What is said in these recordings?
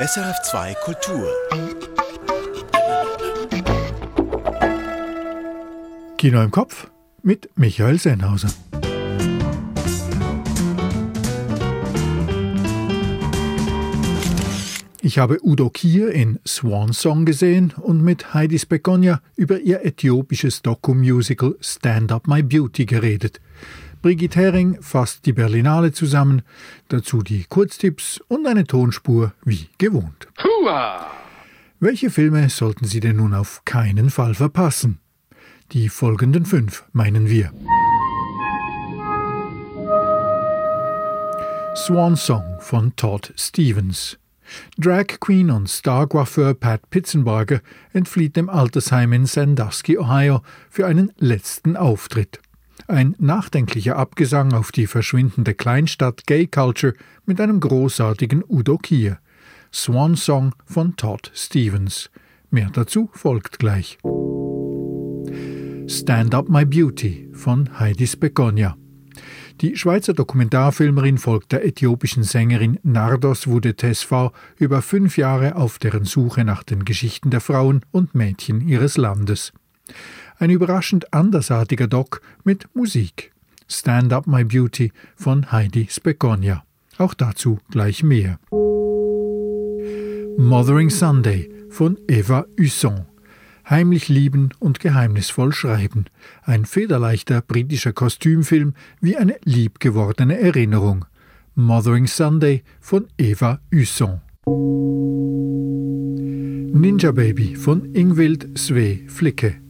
SRF2 Kultur. Kino im Kopf mit Michael Sennhauser. Ich habe Udo Kier in Swan Song gesehen und mit Heidi Spekonia über ihr äthiopisches Doku-Musical Stand Up My Beauty geredet. Brigitte Hering fasst die Berlinale zusammen, dazu die Kurztipps und eine Tonspur wie gewohnt. Hua! Welche Filme sollten Sie denn nun auf keinen Fall verpassen? Die folgenden fünf meinen wir. Swan Song von Todd Stevens. Drag Queen und Star-Coiffeur Pat Pitzenbarger entflieht dem Altersheim in Sandusky, Ohio, für einen letzten Auftritt. Ein nachdenklicher Abgesang auf die verschwindende Kleinstadt Gay Culture mit einem großartigen Udo Kier. Swan Song von Todd Stevens. Mehr dazu folgt gleich. Stand Up My Beauty von Heidi Spekonia. Die Schweizer Dokumentarfilmerin folgt der äthiopischen Sängerin Nardos Wude Tesfa über fünf Jahre auf deren Suche nach den Geschichten der Frauen und Mädchen ihres Landes. Ein überraschend andersartiger Doc mit Musik. Stand Up My Beauty von Heidi Spekonia. Auch dazu gleich mehr. Mothering Sunday von Eva Husson. Heimlich lieben und geheimnisvoll schreiben. Ein federleichter britischer Kostümfilm wie eine liebgewordene Erinnerung. Mothering Sunday von Eva Husson. Ninja Baby von Ingvild Sve Flicke.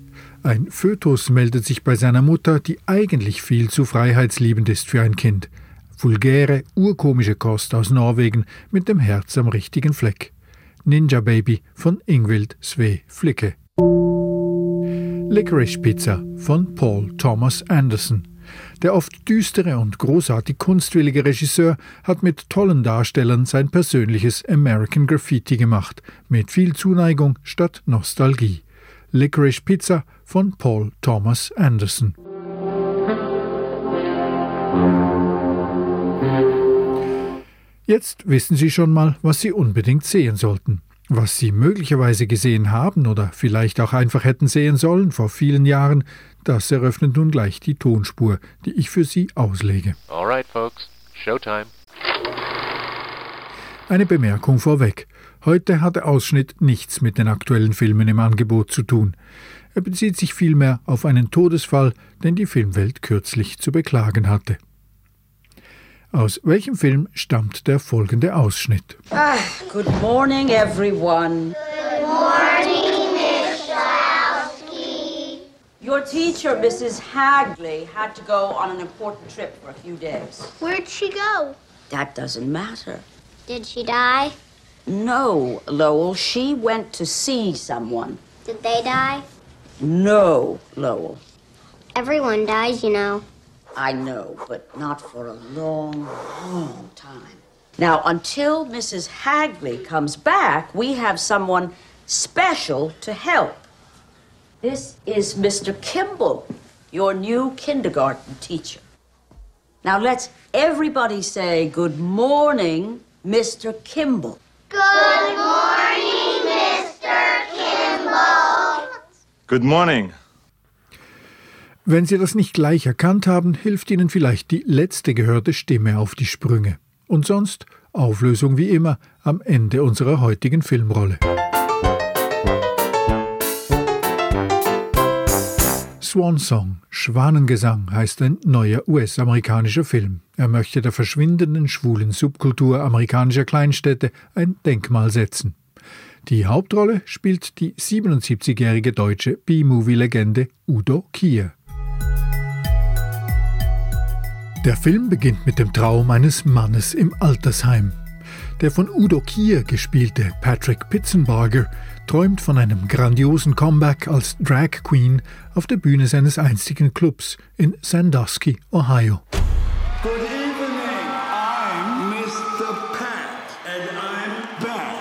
Ein Fötus meldet sich bei seiner Mutter, die eigentlich viel zu freiheitsliebend ist für ein Kind. Vulgäre, urkomische Kost aus Norwegen mit dem Herz am richtigen Fleck. Ninja Baby von Ingvild Sve Flicke. Licorice Pizza von Paul Thomas Anderson. Der oft düstere und großartig kunstwillige Regisseur hat mit tollen Darstellern sein persönliches American Graffiti gemacht, mit viel Zuneigung statt Nostalgie. Licorice Pizza von Paul Thomas Anderson. Jetzt wissen Sie schon mal, was Sie unbedingt sehen sollten. Was Sie möglicherweise gesehen haben oder vielleicht auch einfach hätten sehen sollen vor vielen Jahren, das eröffnet nun gleich die Tonspur, die ich für Sie auslege. Alright, folks, Showtime. Eine Bemerkung vorweg. Heute hat der Ausschnitt nichts mit den aktuellen Filmen im Angebot zu tun. Er bezieht sich vielmehr auf einen Todesfall, den die Filmwelt kürzlich zu beklagen hatte. Aus welchem Film stammt der folgende Ausschnitt? Ah, good morning, everyone. Good morning, Miss Schalowski. Your teacher, Mrs. Hagley, had to go on an important trip for a few days. Where'd she go? That doesn't matter. Did she die? No, Lowell, she went to see someone. Did they die? No, Lowell. Everyone dies, you know. I know, but not for a long, long time. Now, until Mrs. Hagley comes back, we have someone special to help. This is Mr. Kimball, your new kindergarten teacher. Now, let's everybody say good morning, Mr. Kimball. Good morning, Mr. Kimball. Good morning. Wenn Sie das nicht gleich erkannt haben, hilft Ihnen vielleicht die letzte gehörte Stimme auf die Sprünge. Und sonst Auflösung wie immer am Ende unserer heutigen Filmrolle. Swan Song, Schwanengesang, heißt ein neuer US-amerikanischer Film. Er möchte der verschwindenden schwulen Subkultur amerikanischer Kleinstädte ein Denkmal setzen. Die Hauptrolle spielt die 77-jährige deutsche B-Movie-Legende Udo Kier. Der Film beginnt mit dem Traum eines Mannes im Altersheim. Der von Udo Kier gespielte Patrick Pitzenbarger träumt von einem grandiosen Comeback als Drag Queen auf der Bühne seines einstigen Clubs in Sandusky, Ohio. Good evening. I'm Mr. Pat, and I'm back.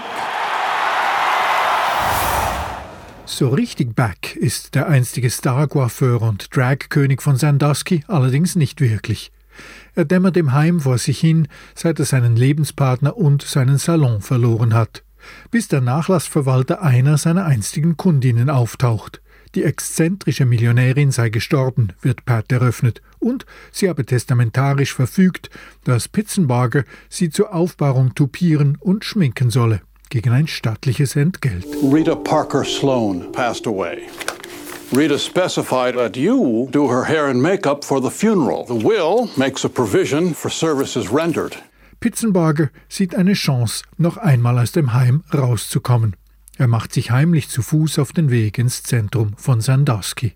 So richtig back ist der einstige Star-Coiffeur und Drag-König von Sandusky allerdings nicht wirklich. Er dämmert im Heim vor sich hin, seit er seinen Lebenspartner und seinen Salon verloren hat. bis der Nachlassverwalter einer seiner einstigen Kundinnen auftaucht. Die exzentrische Millionärin sei gestorben, wird Pat eröffnet, und sie habe testamentarisch verfügt, dass Pitzenbarger sie zur Aufbahrung tupieren und schminken solle, gegen ein stattliches Entgelt. Rita Parker Sloan passed away. Rita specified that you do her hair and makeup for the funeral. The will makes a provision for services rendered. Pitzenbarger sieht eine Chance, noch einmal aus dem Heim rauszukommen. Er macht sich heimlich zu Fuß auf den Weg ins Zentrum von Sandusky.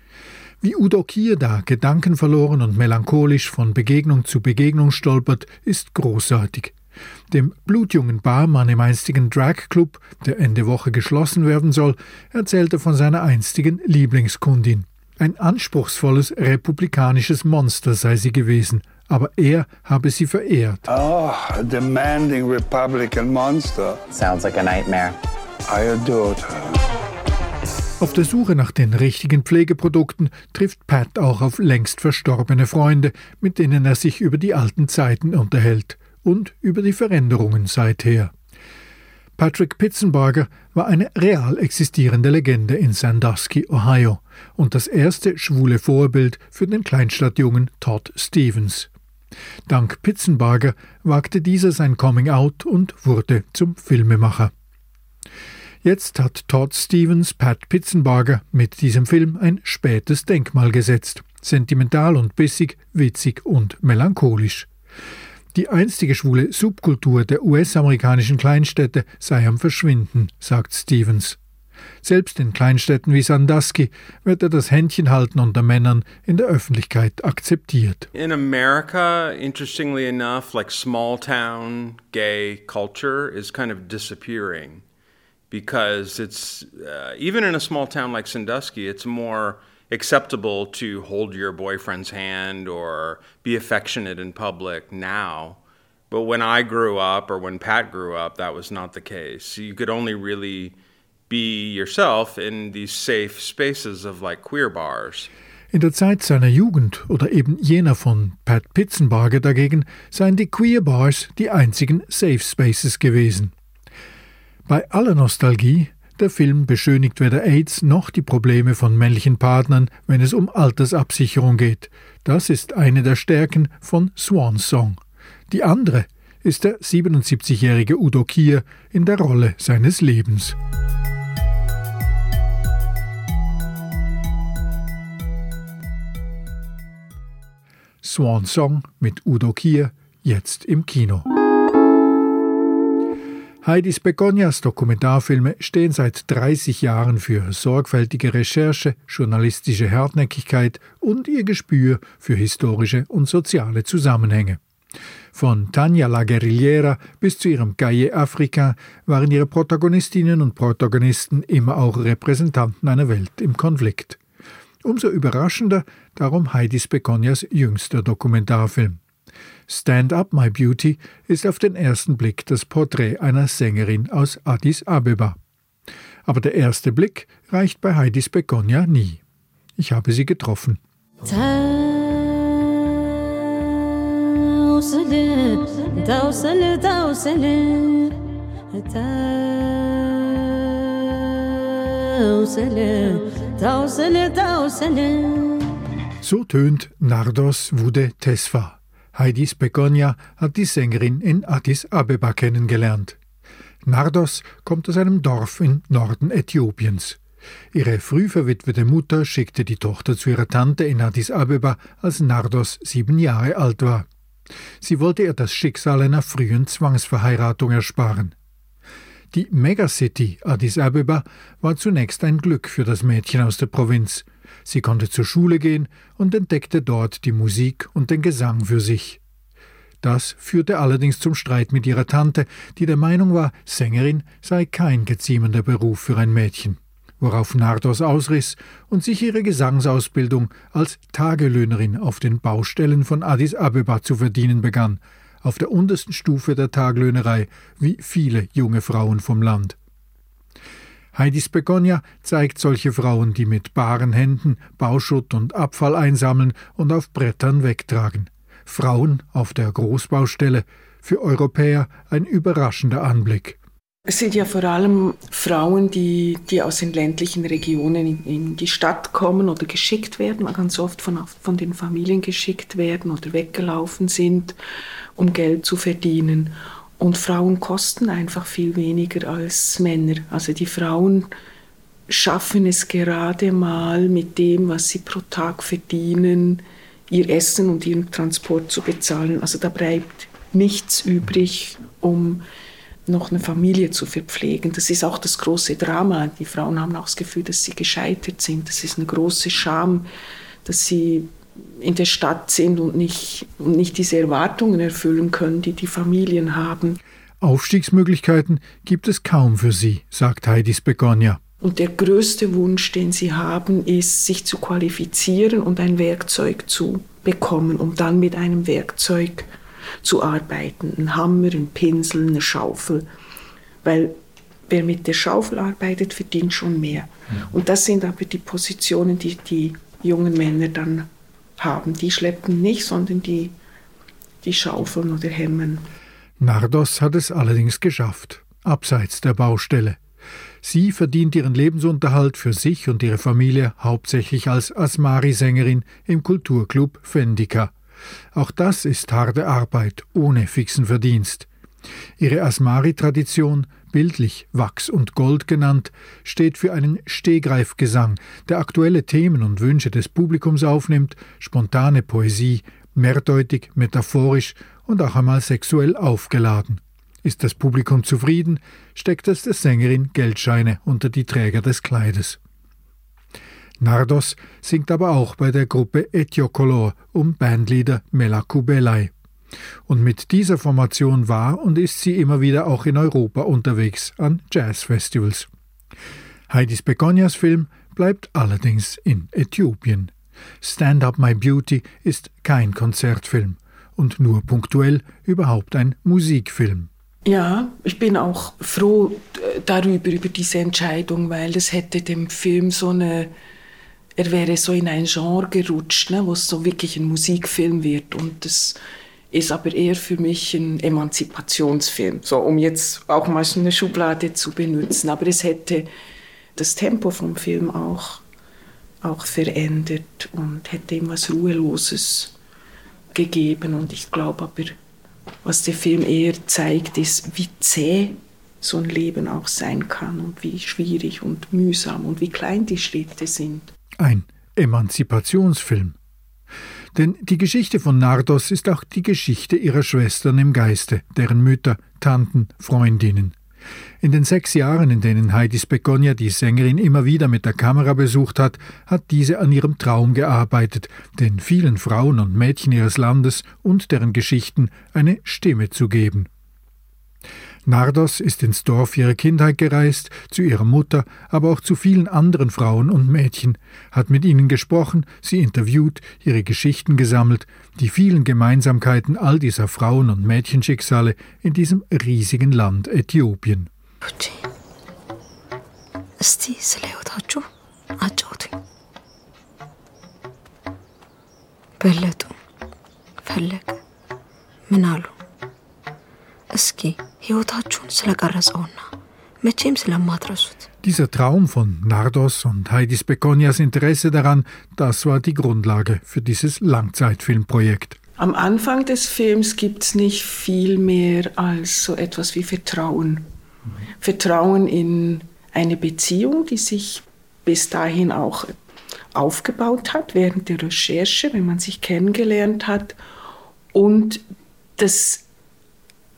Wie Udo Kier da gedankenverloren und melancholisch von Begegnung zu Begegnung stolpert, ist großartig. Dem blutjungen Barmann im einstigen Drag-Club, der Ende Woche geschlossen werden soll, erzählt er von seiner einstigen Lieblingskundin. Ein anspruchsvolles republikanisches Monster sei sie gewesen, aber er habe sie verehrt. Oh, a demanding Republican monster. Sounds like a nightmare. I adored her. Auf der Suche nach den richtigen Pflegeprodukten trifft Pat auch auf längst verstorbene Freunde, mit denen er sich über die alten Zeiten unterhält und über die Veränderungen seither. Patrick Pitzenbarger war eine real existierende Legende in Sandusky, Ohio und das erste schwule Vorbild für den Kleinstadtjungen Todd Stevens. Dank Pitzenbarger wagte dieser sein Coming Out und wurde zum Filmemacher. Jetzt hat Todd Stevens Pat Pitzenbarger mit diesem Film ein spätes Denkmal gesetzt. Sentimental und bissig, witzig und melancholisch. Die einstige schwule Subkultur der US-amerikanischen Kleinstädte sei am Verschwinden, sagt Stevens. Selbst in Kleinstädten wie Sandusky wird er das Händchenhalten unter Männern in der Öffentlichkeit akzeptiert. In America, interestingly enough, like small town gay culture is kind of disappearing because it's uh, even in a small town like Sandusky, it's more acceptable to hold your boyfriend's hand or be affectionate in public now. But when I grew up or when Pat grew up, that was not the case. You could only really be yourself in these safe spaces of like queer bars. In der Zeit seiner Jugend oder eben jener von Pat Pitzenbarger dagegen seien die Queer Bars die einzigen Safe Spaces gewesen. Bei aller Nostalgie, der Film beschönigt weder AIDS noch die Probleme von männlichen Partnern, wenn es um Altersabsicherung geht. Das ist eine der Stärken von Swan Song. Die andere ist der 77-jährige Udo Kier in der Rolle seines Lebens. Swan Song mit Udo Kier, jetzt im Kino. Heidis Begonias Dokumentarfilme stehen seit 30 Jahren für sorgfältige Recherche, journalistische Hartnäckigkeit und ihr Gespür für historische und soziale Zusammenhänge. Von Tanja La Guerrillera bis zu ihrem Cahier Africa waren ihre Protagonistinnen und Protagonisten immer auch Repräsentanten einer Welt im Konflikt. Umso überraschender darum Heidis Begonias jüngster Dokumentarfilm. Stand Up My Beauty ist auf den ersten Blick das Porträt einer Sängerin aus Addis Abeba. Aber der erste Blick reicht bei Heidis Begonia nie. Ich habe sie getroffen. So tönt Nardos Wude Tesfa. Heidis Begonia hat die Sängerin in Addis Abeba kennengelernt. Nardos kommt aus einem Dorf im Norden Äthiopiens. Ihre früh verwitwete Mutter schickte die Tochter zu ihrer Tante in Addis Abeba, als Nardos sieben Jahre alt war. Sie wollte ihr das Schicksal einer frühen Zwangsverheiratung ersparen. Die Megacity Addis Abeba war zunächst ein Glück für das Mädchen aus der Provinz. Sie konnte zur Schule gehen und entdeckte dort die Musik und den Gesang für sich. Das führte allerdings zum Streit mit ihrer Tante, die der Meinung war, Sängerin sei kein geziemender Beruf für ein Mädchen, worauf Nardos ausriss und sich ihre Gesangsausbildung als Tagelöhnerin auf den Baustellen von Addis Abeba zu verdienen begann, auf der untersten Stufe der Taglöhnerei, wie viele junge Frauen vom Land. Heidis Begonia zeigt solche Frauen, die mit baren Händen Bauschutt und Abfall einsammeln und auf Brettern wegtragen. Frauen auf der Großbaustelle, für Europäer ein überraschender Anblick. Es sind ja vor allem Frauen, die, die aus den ländlichen Regionen in, in, die Stadt kommen oder geschickt werden, ganz oft von, von den Familien geschickt werden oder weggelaufen sind, um Geld zu verdienen. Und Frauen kosten einfach viel weniger als Männer. Also die Frauen schaffen es gerade mal mit dem, was sie pro Tag verdienen, ihr Essen und ihren Transport zu bezahlen. Also da bleibt nichts übrig, um noch eine Familie zu verpflegen. Das ist auch das große Drama. Die Frauen haben auch das Gefühl, dass sie gescheitert sind. Das ist eine große Scham, dass sie in der Stadt sind und nicht, und nicht diese Erwartungen erfüllen können, die die Familien haben. Aufstiegsmöglichkeiten gibt es kaum für sie, sagt Heidis Begonia. Und der größte Wunsch, den sie haben, ist, sich zu qualifizieren und ein Werkzeug zu bekommen, um dann mit einem Werkzeug zu arbeiten. Ein Hammer, ein Pinsel, eine Schaufel. Weil wer mit der Schaufel arbeitet, verdient schon mehr. Und das sind aber die Positionen, die die jungen Männer dann haben. Die schleppen nicht, sondern die, die schaufeln oder hemmen. Nardos hat es allerdings geschafft, abseits der Baustelle. Sie verdient ihren Lebensunterhalt für sich und ihre Familie hauptsächlich als Asmari-Sängerin im Kulturclub Fendika. Auch das ist harte Arbeit ohne fixen Verdienst. Ihre Asmari-Tradition, bildlich Wachs und Gold genannt, steht für einen Stehgreifgesang, der aktuelle Themen und Wünsche des Publikums aufnimmt, spontane Poesie, mehrdeutig, metaphorisch und auch einmal sexuell aufgeladen. Ist das Publikum zufrieden, steckt es der Sängerin Geldscheine unter die Träger des Kleides. Nardos singt aber auch bei der Gruppe Etiokolor um Bandleader Melakubelai. Und mit dieser Formation war und ist sie immer wieder auch in Europa unterwegs an Jazzfestivals. Heidis Begonias Film bleibt allerdings in Äthiopien. Stand Up My Beauty ist kein Konzertfilm und nur punktuell überhaupt ein Musikfilm. Ja, ich bin auch froh äh, darüber, über diese Entscheidung, weil das hätte dem Film so eine er wäre so in ein Genre gerutscht, ne, wo es so wirklich ein Musikfilm wird. Und das ist aber eher für mich ein Emanzipationsfilm, so um jetzt auch mal so eine Schublade zu benutzen. Aber es hätte das Tempo vom Film auch, auch verändert und hätte ihm was Ruheloses gegeben. Und ich glaube aber, was der Film eher zeigt, ist, wie zäh so ein Leben auch sein kann und wie schwierig und mühsam und wie klein die Schritte sind. Ein Emanzipationsfilm. Denn die Geschichte von Nardos ist auch die Geschichte ihrer Schwestern im Geiste, deren Mütter, Tanten, Freundinnen. In den sechs Jahren, in denen Heidis Begonia die Sängerin immer wieder mit der Kamera besucht hat, hat diese an ihrem Traum gearbeitet, den vielen Frauen und Mädchen ihres Landes und deren Geschichten eine Stimme zu geben. Nardos ist ins Dorf ihrer Kindheit gereist, zu ihrer Mutter, aber auch zu vielen anderen Frauen und Mädchen, hat mit ihnen gesprochen, sie interviewt, ihre Geschichten gesammelt, die vielen Gemeinsamkeiten all dieser Frauen- und Mädchenschicksale in diesem riesigen Land Äthiopien. እስቲ ስለ ሕይወታችሁ አጫውቱኝ። በለጡ ፈለገ ምን አሉ? እስኪ ሕይወታችሁን ስለቀረጸውና መቼም ስለማትረሱት Dieser Traum von Nardos und Heidis Begonias Interesse daran, das war die Grundlage für dieses Langzeitfilmprojekt. Am Anfang des Films gibt es nicht viel mehr als so etwas wie Vertrauen. Vertrauen in eine Beziehung, die sich bis dahin auch aufgebaut hat während der Recherche, wenn man sich kennengelernt hat. Und das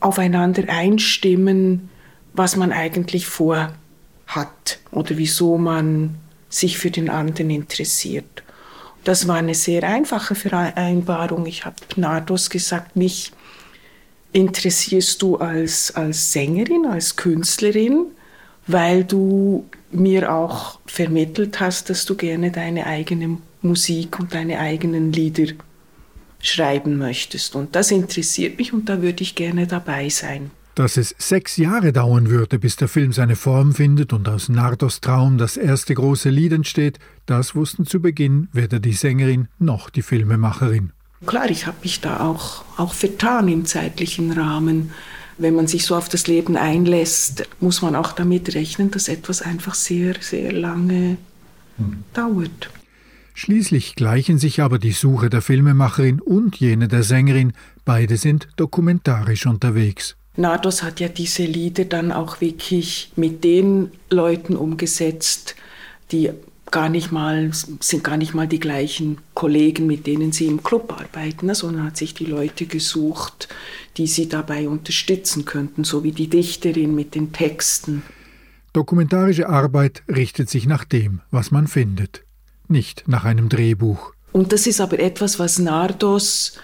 aufeinander einstimmen, was man eigentlich vorhat oder wieso man sich für den anderen interessiert. Das war eine sehr einfache Vereinbarung. Ich habe Nardos gesagt, mich interessierst du als, als Sängerin, als Künstlerin, weil du mir auch vermittelt hast, dass du gerne deine eigene Musik und deine eigenen Lieder schreiben möchtest. Und das interessiert mich und da würde ich gerne dabei sein. Dass es sechs Jahre dauern würde, bis der Film seine Form findet und aus Nardos Traum das erste große Lied entsteht, das wussten zu Beginn weder die Sängerin noch die Filmemacherin. Klar, ich habe mich da auch, auch vertan im zeitlichen Rahmen, wenn man sich so auf das Leben einlässt, muss man auch damit rechnen, dass etwas einfach sehr, sehr lange hm. dauert. Schließlich gleichen sich aber die Suche der Filmemacherin und jene der Sängerin, beide sind dokumentarisch unterwegs. Nardos hat ja diese Lieder dann auch wirklich mit den Leuten umgesetzt, die gar nicht mal, sind gar nicht mal die gleichen Kollegen, mit denen sie im Club arbeiten, ne, sondern hat sich die Leute gesucht, die sie dabei unterstützen könnten, so wie die Dichterin mit den Texten. Dokumentarische Arbeit richtet sich nach dem, was man findet, nicht nach einem Drehbuch. Und das ist aber etwas, was Nardos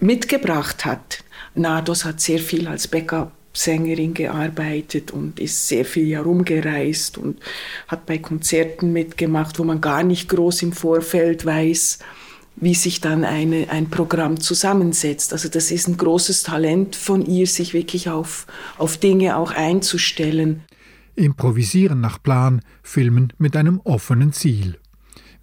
mitgebracht hat. Nardos hat sehr viel als Backup Sängerin gearbeitet und ist sehr viel herumgereist und hat bei Konzerten mitgemacht, wo man gar nicht groß im Vorfeld weiß, wie sich dann eine, ein Programm zusammensetzt. Also das ist ein großes Talent von ihr, sich wirklich auf, auf Dinge auch einzustellen. Improvisieren nach Plan, filmen mit einem offenen Ziel.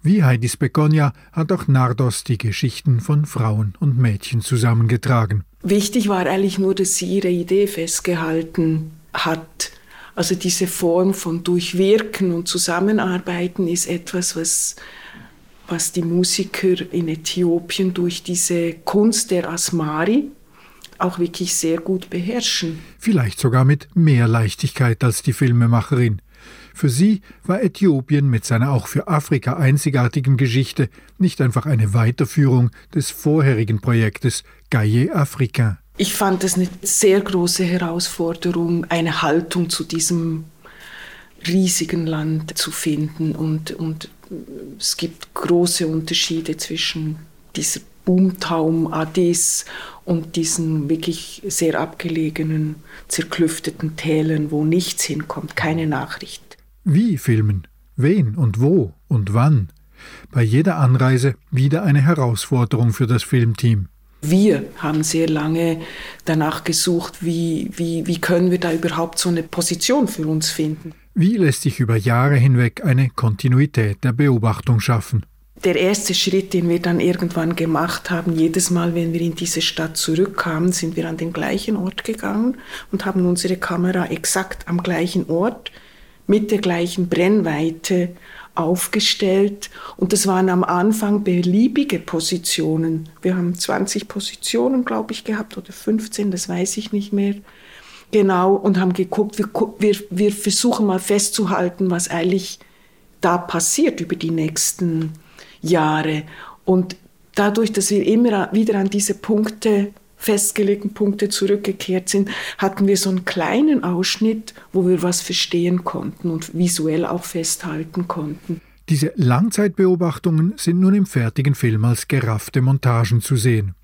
Wie Heidis Begonia hat auch Nardos die Geschichten von Frauen und Mädchen zusammengetragen. Wichtig war eigentlich nur, dass sie ihre Idee festgehalten hat. Also diese Form von Durchwirken und Zusammenarbeiten ist etwas, was, was die Musiker in Äthiopien durch diese Kunst der Asmari auch wirklich sehr gut beherrschen. Vielleicht sogar mit mehr Leichtigkeit als die Filmemacherin. Für sie war Äthiopien mit seiner auch für Afrika einzigartigen Geschichte nicht einfach eine Weiterführung des vorherigen Projektes Gaille Africain. Ich fand es eine sehr große Herausforderung, eine Haltung zu diesem riesigen Land zu finden. Und, und es gibt große Unterschiede zwischen dieser Boomtaum Addis und diesen wirklich sehr abgelegenen, zerklüfteten Tälern, wo nichts hinkommt, keine Nachricht. Wie filmen? Wen und wo und wann? Bei jeder Anreise wieder eine Herausforderung für das Filmteam. Wir haben sehr lange danach gesucht, wie, wie, wie können wir da überhaupt so eine Position für uns finden. Wie lässt sich über Jahre hinweg eine Kontinuität der Beobachtung schaffen? Der erste Schritt, den wir dann irgendwann gemacht haben, jedes Mal, wenn wir in diese Stadt zurückkamen, sind wir an den gleichen Ort gegangen und haben unsere Kamera exakt am gleichen Ort mit der gleichen Brennweite aufgestellt. Und das waren am Anfang beliebige Positionen. Wir haben 20 Positionen, glaube ich, gehabt oder 15, das weiß ich nicht mehr genau, und haben geguckt, wir, wir, wir versuchen mal festzuhalten, was eigentlich da passiert über die nächsten Jahre. Und dadurch, dass wir immer wieder an diese Punkte festgelegten Punkte zurückgekehrt sind, hatten wir so einen kleinen Ausschnitt, wo wir was verstehen konnten und visuell auch festhalten konnten. Diese Langzeitbeobachtungen sind nun im fertigen Film als geraffte Montagen zu sehen.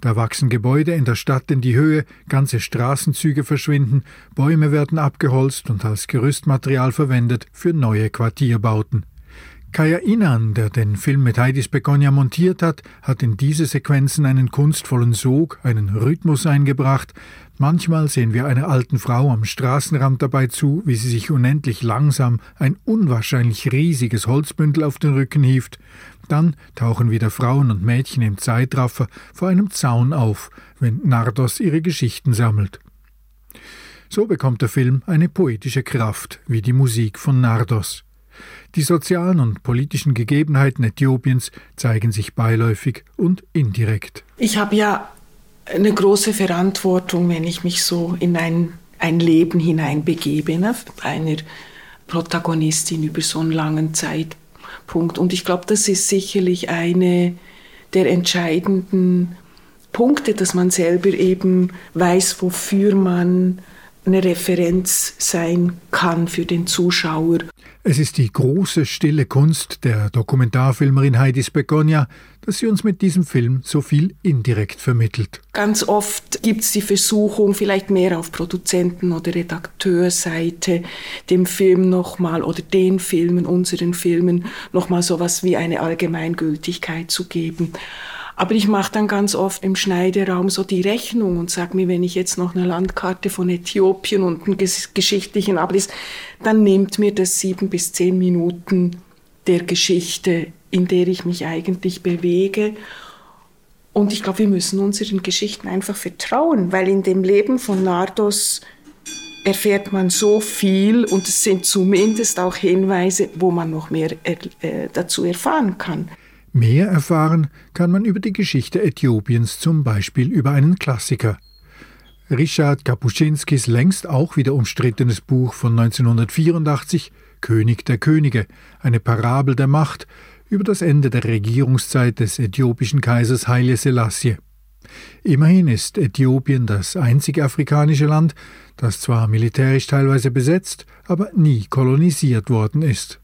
Da wachsen Gebäude in der Stadt in die Höhe, ganze Straßenzüge verschwinden, Bäume werden abgeholzt und als Gerüstmaterial verwendet für neue Quartierbauten. Kaya Inan, der den Film mit Heidis Begonia montiert hat, hat in diese Sequenzen einen kunstvollen Sog, einen Rhythmus eingebracht. Manchmal sehen wir einer alten Frau am Straßenrand dabei zu, wie sie sich unendlich langsam ein unwahrscheinlich riesiges Holzbündel auf den Rücken hieft. Dann tauchen wieder Frauen und Mädchen im Zeitraffer vor einem Zaun auf, wenn Nardos ihre Geschichten sammelt. So bekommt der Film eine poetische Kraft, wie die Musik von Nardos. Die sozialen und politischen Gegebenheiten Äthiopiens zeigen sich beiläufig und indirekt. Ich habe ja eine große Verantwortung, wenn ich mich so in ein, ein Leben hineinbegebe, ne, einer Protagonistin über so einen langen Zeitpunkt. Und ich glaube, das ist sicherlich eine der entscheidenden Punkte, dass man selber eben weiß, wofür man eine Referenz sein kann für den Zuschauer. Es ist die große stille Kunst der Dokumentarfilmerin Heidis Begonia, dass sie uns mit diesem Film so viel indirekt vermittelt. Ganz oft gibt es die Versuchung, vielleicht mehr auf Produzenten- oder Redakteurseite, dem Film nochmal oder den Filmen, unseren Filmen, nochmal sowas wie eine Allgemeingültigkeit zu geben. Aber ich mache dann ganz oft im Schneideraum so die Rechnung und sage mir, wenn ich jetzt noch eine Landkarte von Äthiopien und einen geschichtlichen Abriss, dann nimmt mir das sieben bis zehn Minuten der Geschichte, in der ich mich eigentlich bewege. Und ich glaube, wir müssen unseren Geschichten einfach vertrauen, weil in dem Leben von Nardos erfährt man so viel und es sind zumindest auch Hinweise, wo man noch mehr er, äh, dazu erfahren kann. Mehr erfahren kann man über die Geschichte Äthiopiens, zum Beispiel über einen Klassiker. Richard Kapuscinskis längst auch wieder umstrittenes Buch von 1984 König der Könige, eine Parabel der Macht, über das Ende der Regierungszeit des äthiopischen Kaisers Haile Selassie. Immerhin ist Äthiopien das einzige afrikanische Land, das zwar militärisch teilweise besetzt, aber nie kolonisiert worden ist.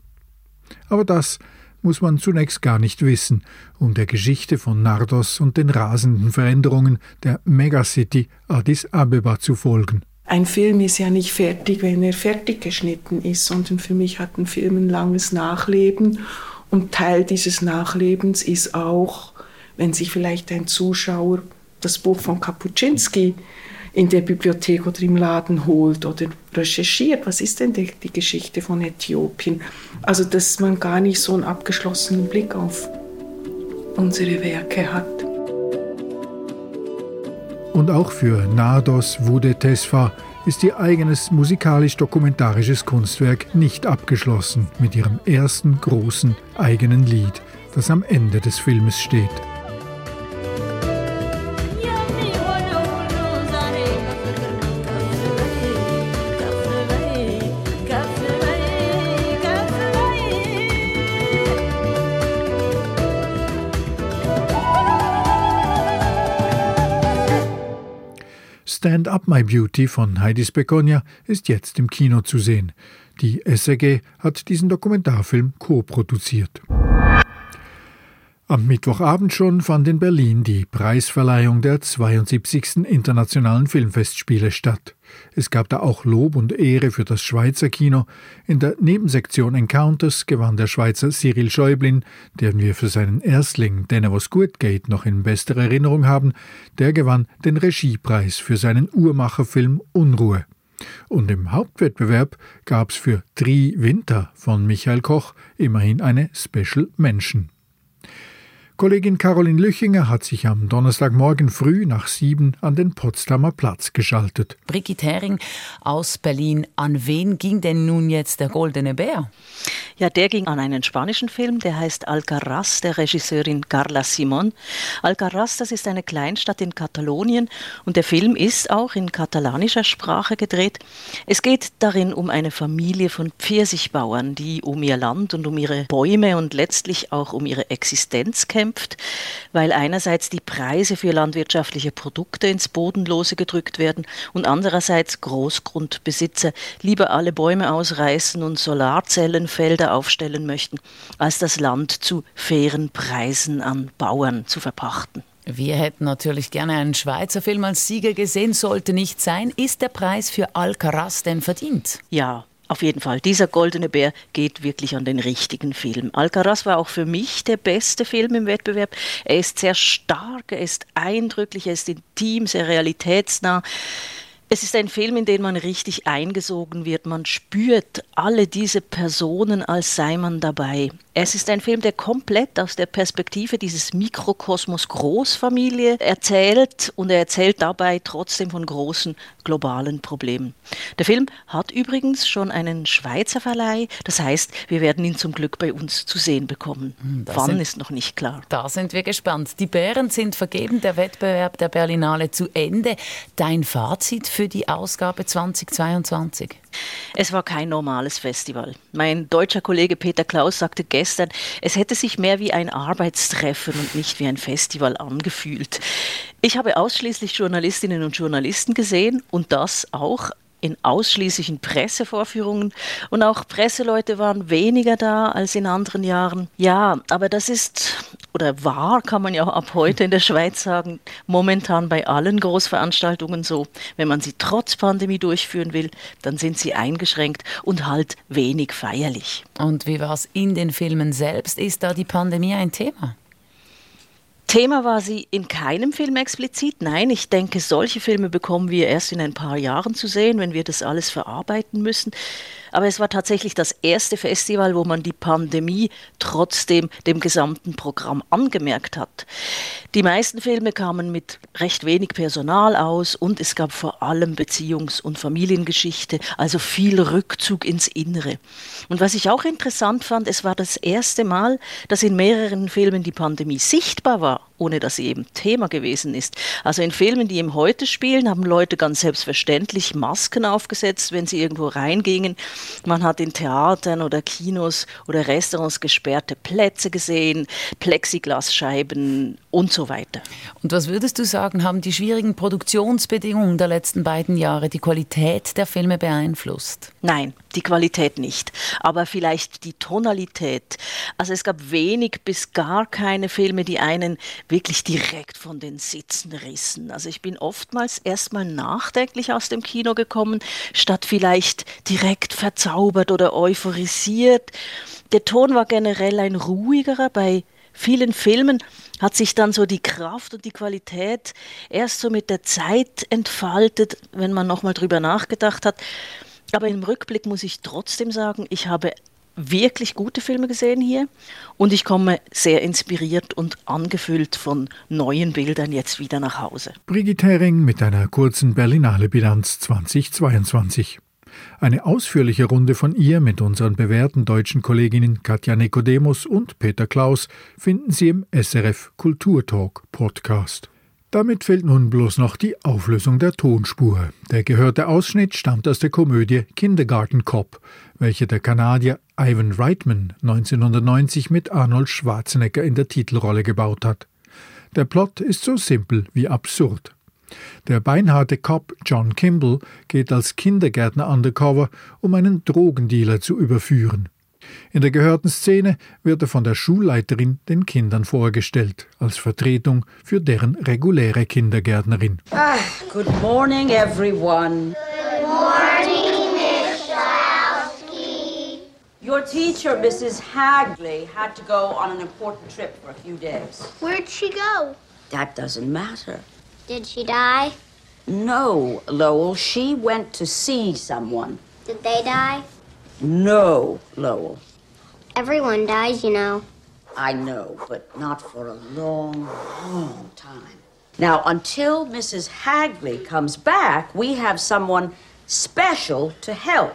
Aber das muss man zunächst gar nicht wissen, um der Geschichte von Nardos und den rasenden Veränderungen der Megacity Addis Abeba zu folgen. Ein Film ist ja nicht fertig, wenn er fertig geschnitten ist, sondern für mich hat ein Film ein langes Nachleben und Teil dieses Nachlebens ist auch, wenn sich vielleicht ein Zuschauer das Buch von Kapuscinski in der Bibliothek oder im Laden holt oder recherchiert, was ist denn die, die, Geschichte von Äthiopien? Also, dass man gar nicht so einen abgeschlossenen Blick auf unsere Werke hat. Und auch für Nados Wude Tesfa ist ihr eigenes musikalisch-dokumentarisches Kunstwerk nicht abgeschlossen mit ihrem ersten großen eigenen Lied, das am Ende des Filmes steht. Up My Beauty von Heidis Begonia ist jetzt im Kino zu sehen. Die SRG hat diesen Dokumentarfilm co-produziert. Am Mittwochabend schon fand in Berlin die Preisverleihung der 72. Internationalen Filmfestspiele statt. Es gab da auch Lob und Ehre für das Schweizer Kino. In der Nebensektion Encounters gewann der Schweizer Cyril Schäublin, den wir für seinen Erstling gut geht noch in bester Erinnerung haben, der gewann den Regiepreis für seinen Uhrmacherfilm Unruhe. Und im Hauptwettbewerb gab's für Tri Winter von Michael Koch immerhin eine Special Mention. Kollegin Caroline Lüchinger hat sich am Donnerstagmorgen früh nach sieben an den Potsdamer Platz geschaltet. Brigitte Hering aus Berlin. An wen ging denn nun jetzt der Goldene Bär? Ja, der ging an einen spanischen Film, der heißt Alcaraz, der Regisseurin Carla Simon. Alcaraz, das ist eine Kleinstadt in Katalonien und der Film ist auch in katalanischer Sprache gedreht. Es geht darin um eine Familie von Pfirsichbauern, die um ihr Land und um ihre Bäume und letztlich auch um ihre Existenz kämpfen bekämpft, weil einerseits die Preise für landwirtschaftliche Produkte ins Bodenlose gedrückt werden und andererseits Großgrundbesitzer lieber alle Bäume ausreißen und Solarzellenfelder aufstellen möchten, als das Land zu fairen Preisen an Bauern zu verpachten. Wir hätten natürlich gerne einen Schweizer Film als Sieger gesehen, sollte nicht sein. Ist der Preis für Alcaraz denn verdient? Ja, auf jeden Fall, dieser Goldene Bär geht wirklich an den richtigen Film. Alcaraz war auch für mich der beste Film im Wettbewerb. Er ist sehr stark, er ist eindrücklich, er ist intim, sehr realitätsnah. Es ist ein Film, in den man richtig eingesogen wird. Man spürt alle diese Personen, als sei man dabei. Es ist ein Film, der komplett aus der Perspektive dieses Mikrokosmos Großfamilie erzählt und er erzählt dabei trotzdem von großen globalen Problemen. Der Film hat übrigens schon einen Schweizer Verleih, das heißt, wir werden ihn zum Glück bei uns zu sehen bekommen. Hm, das Wann sind, ist noch nicht klar. Da sind wir gespannt. Die Bären sind vergeben, der Wettbewerb der Berlinale zu Ende. Dein Fazit für die Ausgabe 2022? Es war kein normales Festival. Mein deutscher Kollege Peter Klaus sagte gestern, es hätte sich mehr wie ein Arbeitstreffen und nicht wie ein Festival angefühlt. Ich habe ausschließlich Journalistinnen und Journalisten gesehen und das auch in ausschließlichen Pressevorführungen und auch Presseleute waren weniger da als in anderen Jahren. Ja, aber das ist oder war, kann man ja ab heute in der Schweiz sagen, momentan bei allen Großveranstaltungen so. Wenn man sie trotz Pandemie durchführen will, dann sind sie eingeschränkt und halt wenig feierlich. Und wie war es in den Filmen selbst? Ist da die Pandemie ein Thema? Thema war sie in keinem Film explizit. Nein, ich denke, solche Filme bekommen wir erst in ein paar Jahren zu sehen, wenn wir das alles verarbeiten müssen. Aber es war tatsächlich das erste Festival, wo man die Pandemie trotzdem dem gesamten Programm angemerkt hat. Die meisten Filme kamen mit recht wenig Personal aus und es gab vor allem Beziehungs- und Familiengeschichte, also viel Rückzug ins Innere. Und was ich auch interessant fand, es war das erste Mal, dass in mehreren Filmen die Pandemie sichtbar war ohne dass sie eben Thema gewesen ist. Also in Filmen, die im Heute spielen, haben Leute ganz selbstverständlich Masken aufgesetzt, wenn sie irgendwo reingingen. Man hat in Theatern oder Kinos oder Restaurants gesperrte Plätze gesehen, Plexiglasscheiben und so weiter. Und was würdest du sagen, haben die schwierigen Produktionsbedingungen der letzten beiden Jahre die Qualität der Filme beeinflusst? Nein, die Qualität nicht, aber vielleicht die Tonalität. Also es gab wenig bis gar keine Filme, die einen wirklich direkt von den Sitzen rissen. Also ich bin oftmals erstmal nachdenklich aus dem Kino gekommen, statt vielleicht direkt verzaubert oder euphorisiert. Der Ton war generell ein ruhigerer. Bei vielen Filmen hat sich dann so die Kraft und die Qualität erst so mit der Zeit entfaltet, wenn man nochmal drüber nachgedacht hat. Aber im Rückblick muss ich trotzdem sagen, ich habe wirklich gute Filme gesehen hier und ich komme sehr inspiriert und angefüllt von neuen Bildern jetzt wieder nach Hause. Brigitte Hering mit einer kurzen Berlinale Bilanz 2022. Eine ausführliche Runde von ihr mit unseren bewährten deutschen Kolleginnen Katja Nikodemus und Peter Klaus finden Sie im SRF Kulturtalk Podcast. Damit fehlt nun bloß noch die Auflösung der Tonspur. Der gehörte Ausschnitt stammt aus der Komödie Kindergarten Cop, welche der Kanadier Ivan Reitman 1990 mit Arnold Schwarzenegger in der Titelrolle gebaut hat. Der Plot ist so simpel wie absurd. Der beinharte Cop John Kimball geht als Kindergärtner undercover, um einen Drogendealer zu überführen. In der gehörten Szene wird er von der Schulleiterin den Kindern vorgestellt, als Vertretung für deren reguläre Kindergärtnerin. Ah, good morning, everyone. Good morning, Miss Schalowski. Your teacher, Mrs. Hagley, had to go on an important trip for a few days. Where'd she go? That doesn't matter. Did she die? No, Lowell, she went to see someone. Did they die? No, Lowell. Everyone dies, you know. I know, but not for a long, long time. Now, until Mrs. Hagley comes back, we have someone special to help.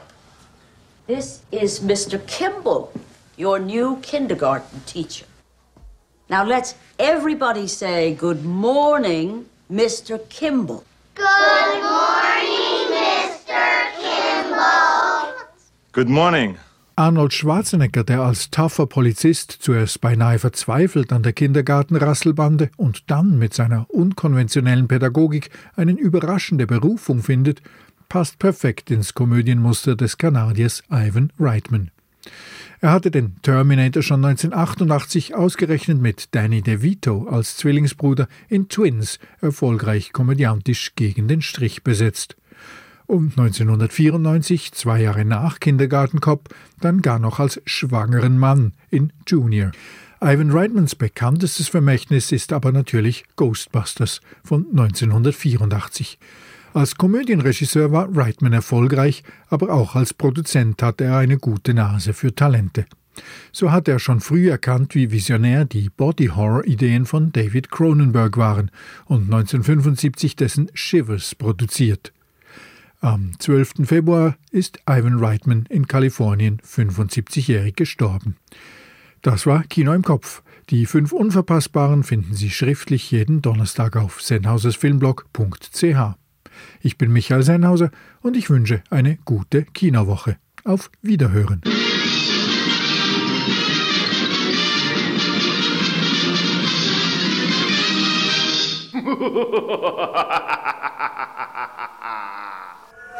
This is Mr. Kimball, your new kindergarten teacher. Now, let's everybody say good morning, Mr. Kimball. Good morning, Good morning. Arnold Schwarzenegger, der als tougher Polizist zuerst beinahe verzweifelt an der Kindergartenrasselbande und dann mit seiner unkonventionellen Pädagogik eine überraschende Berufung findet, passt perfekt ins Komödienmuster des Kanadiers Ivan Reitman. Er hatte den Terminator schon 1988 ausgerechnet mit Danny DeVito als Zwillingsbruder in Twins erfolgreich komödiantisch gegen den Strich besetzt und 1994, zwei Jahre nach Kindergartenkopf, dann gar noch als schwangeren Mann in Junior. Ivan Reitmans bekanntestes Vermächtnis ist aber natürlich Ghostbusters von 1984. Als Komödienregisseur war Reitman erfolgreich, aber auch als Produzent hatte er eine gute Nase für Talente. So hatte er schon früh erkannt, wie visionär die Body-Horror-Ideen von David Cronenberg waren und 1975 dessen Shivers produziert. Am 12. Februar ist Ivan Reitman in Kalifornien 75-jährig gestorben. Das war Kino im Kopf. Die fünf Unverpassbaren finden Sie schriftlich jeden Donnerstag auf sennhausersfilmblog.ch. Ich bin Michael Sennhauser und ich wünsche eine gute Kinowoche. Auf Wiederhören.